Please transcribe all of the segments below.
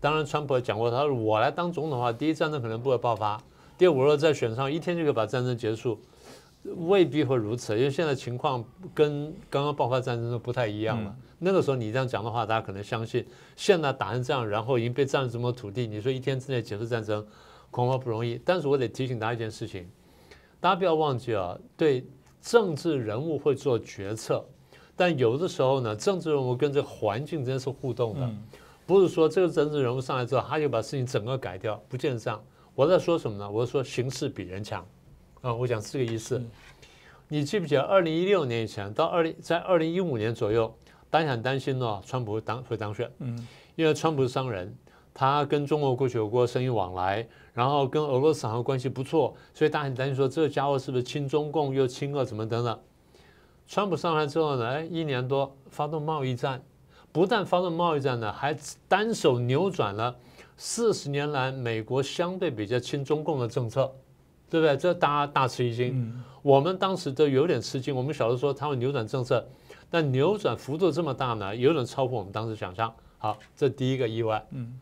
当然，川普也讲过，他说我来当总统的话，第一战争可能不会爆发，第二，我若再选上，一天就可以把战争结束，未必会如此，因为现在情况跟刚刚爆发战争都不太一样了。那个时候你这样讲的话，大家可能相信。现在打成这样，然后已经被占了这么多土地，你说一天之内结束战争，恐怕不容易。但是我得提醒大家一件事情，大家不要忘记啊，对政治人物会做决策，但有的时候呢，政治人物跟这个环境之间是互动的，不是说这个政治人物上来之后，他就把事情整个改掉，不见得这样。我在说什么呢？我是说形势比人强啊，我讲是这个意思。你记不记得二零一六年以前到二零在二零一五年左右？大家很担心呢，川普会当会当选，嗯，因为川普是商人，他跟中国过去有过生意往来，然后跟俄罗斯好像关系不错，所以大家很担心说这个家伙是不是亲中共又亲俄怎么等等。川普上来之后呢，哎，一年多发动贸易战，不但发动贸易战呢，还单手扭转了四十年来美国相对比较亲中共的政策，对不对？这大家大吃一惊，我们当时都有点吃惊，我们小时候说他会扭转政策。但扭转幅度这么大呢，有点超乎我们当时想象。好，这第一个意外。嗯，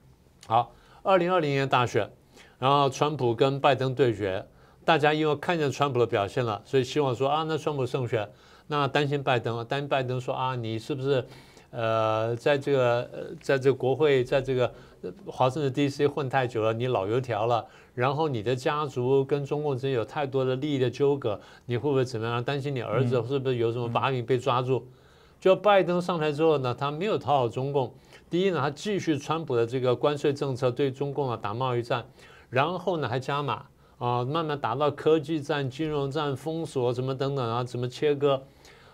好，二零二零年大选，然后川普跟拜登对决，大家因为看见川普的表现了，所以希望说啊，那川普胜选，那担心拜登，担心拜登说啊，你是不是呃，在这个呃，在这个国会，在这个华盛顿 D.C. 混太久了，你老油条了。然后你的家族跟中共之间有太多的利益的纠葛，你会不会怎么样？担心你儿子是不是有什么把柄被抓住？就拜登上台之后呢，他没有讨好中共。第一呢，他继续川普的这个关税政策对中共啊打贸易战，然后呢还加码啊，慢慢打到科技战、金融战、封锁什么等等啊，怎么切割？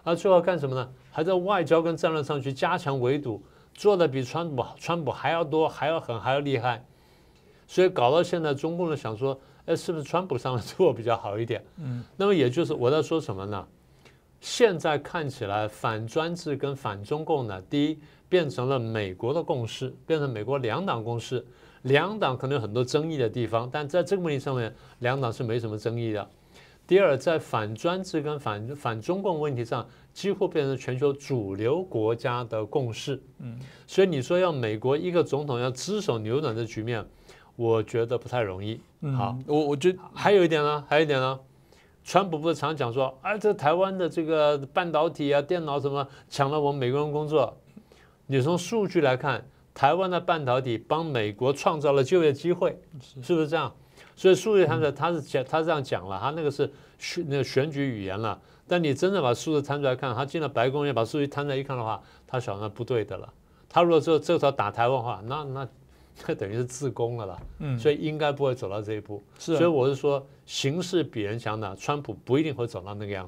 啊，最后干什么呢？还在外交跟战略上去加强围堵，做的比川普川普还要多，还要狠，还要厉害。所以搞到现在，中共呢想说，哎，是不是川普上来做比较好一点？嗯，那么也就是我在说什么呢？现在看起来反专制跟反中共呢，第一变成了美国的共识，变成美国两党共识，两党可能有很多争议的地方，但在这个问题上面，两党是没什么争议的。第二，在反专制跟反反中共问题上，几乎变成全球主流国家的共识。嗯，所以你说要美国一个总统要只手扭转这局面？我觉得不太容易。好，我我觉得还有一点呢，还有一点呢，川普不是常讲说，啊，这台湾的这个半导体啊、电脑什么抢了我们美国人工作。你从数据来看，台湾的半导体帮美国创造了就业机会，是不是这样？所以数据摊出来，他是讲他这样讲了，他那个是选那个选举语言了。但你真的把数字摊出来看，他进了白宫也把数据摊出来一看的话，他想那不对的了。他如果说这时候打台湾话，那那。那等于是自宫了啦，嗯，所以应该不会走到这一步，是，所以我是说，形势比人强的，川普不一定会走到那个样。